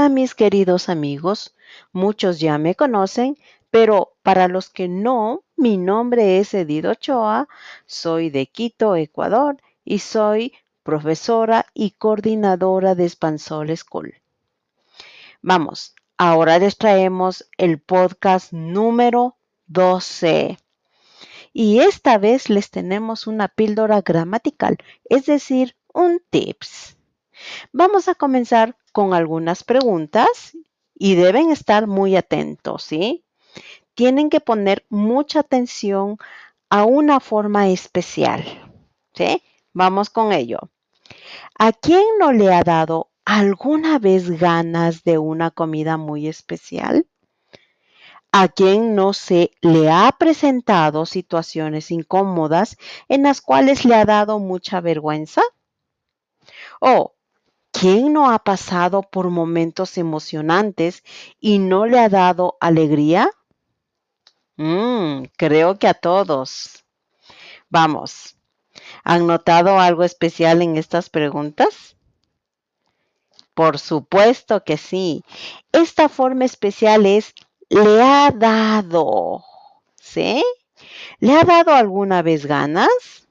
Hola mis queridos amigos, muchos ya me conocen, pero para los que no, mi nombre es Edith Ochoa, soy de Quito, Ecuador, y soy profesora y coordinadora de Spansol School. Vamos, ahora les traemos el podcast número 12. Y esta vez les tenemos una píldora gramatical, es decir, un tips. Vamos a comenzar con algunas preguntas y deben estar muy atentos, ¿sí? Tienen que poner mucha atención a una forma especial, ¿sí? Vamos con ello. ¿A quién no le ha dado alguna vez ganas de una comida muy especial? ¿A quién no se le ha presentado situaciones incómodas en las cuales le ha dado mucha vergüenza? ¿O ¿Quién no ha pasado por momentos emocionantes y no le ha dado alegría? Mm, creo que a todos. Vamos, ¿han notado algo especial en estas preguntas? Por supuesto que sí. Esta forma especial es le ha dado. ¿Sí? ¿Le ha dado alguna vez ganas?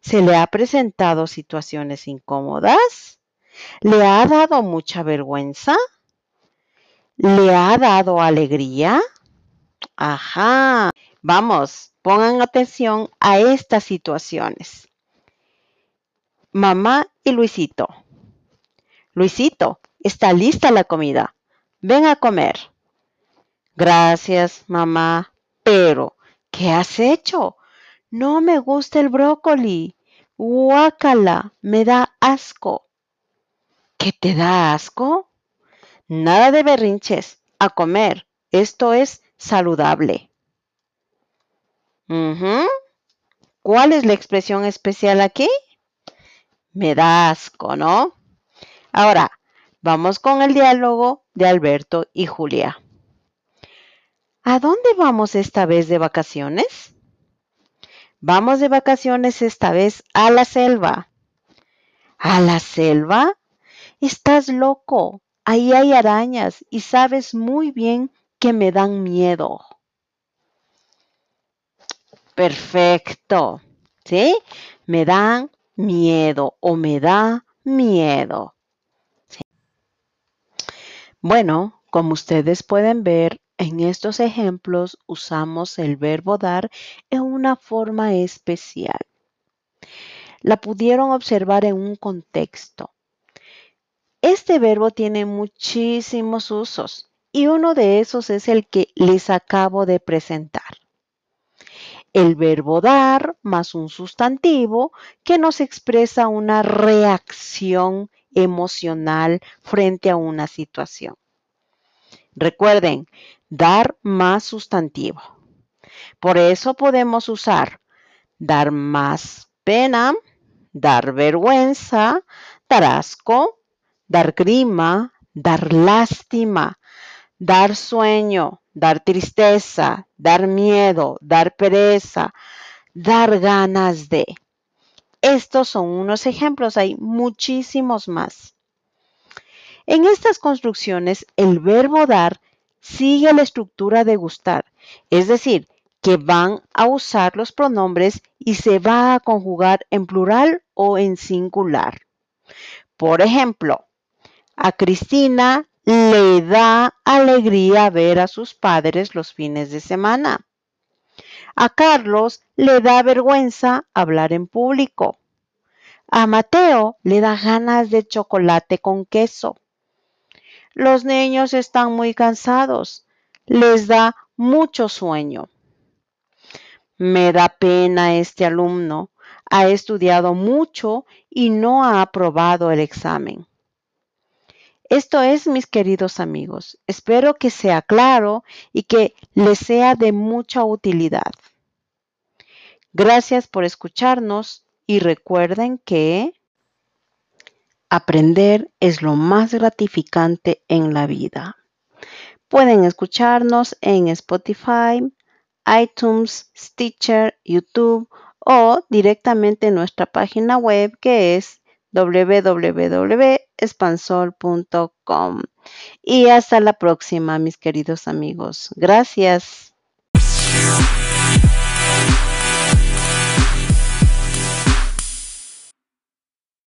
¿Se le ha presentado situaciones incómodas? ¿Le ha dado mucha vergüenza? ¿Le ha dado alegría? Ajá. Vamos, pongan atención a estas situaciones. Mamá y Luisito. Luisito, está lista la comida. Ven a comer. Gracias, mamá. Pero, ¿qué has hecho? No me gusta el brócoli. Guácala, me da asco. ¿Qué te da asco? Nada de berrinches, a comer. Esto es saludable. ¿Cuál es la expresión especial aquí? Me da asco, ¿no? Ahora, vamos con el diálogo de Alberto y Julia. ¿A dónde vamos esta vez de vacaciones? Vamos de vacaciones esta vez a la selva. ¿A la selva? Estás loco. Ahí hay arañas y sabes muy bien que me dan miedo. Perfecto. ¿Sí? Me dan miedo o me da miedo. Bueno, como ustedes pueden ver, en estos ejemplos usamos el verbo dar en una forma especial. La pudieron observar en un contexto. Este verbo tiene muchísimos usos y uno de esos es el que les acabo de presentar. El verbo dar más un sustantivo que nos expresa una reacción emocional frente a una situación. Recuerden, dar más sustantivo. Por eso podemos usar dar más pena, dar vergüenza, dar asco, dar grima, dar lástima, dar sueño, dar tristeza, dar miedo, dar pereza, dar ganas de. Estos son unos ejemplos, hay muchísimos más. En estas construcciones, el verbo dar sigue la estructura de gustar, es decir, que van a usar los pronombres y se va a conjugar en plural o en singular. Por ejemplo, a Cristina le da alegría ver a sus padres los fines de semana. A Carlos le da vergüenza hablar en público. A Mateo le da ganas de chocolate con queso. Los niños están muy cansados. Les da mucho sueño. Me da pena este alumno. Ha estudiado mucho y no ha aprobado el examen. Esto es, mis queridos amigos. Espero que sea claro y que les sea de mucha utilidad. Gracias por escucharnos y recuerden que aprender es lo más gratificante en la vida. Pueden escucharnos en Spotify, iTunes, Stitcher, YouTube o directamente en nuestra página web que es www.espansol.com. Y hasta la próxima, mis queridos amigos. Gracias.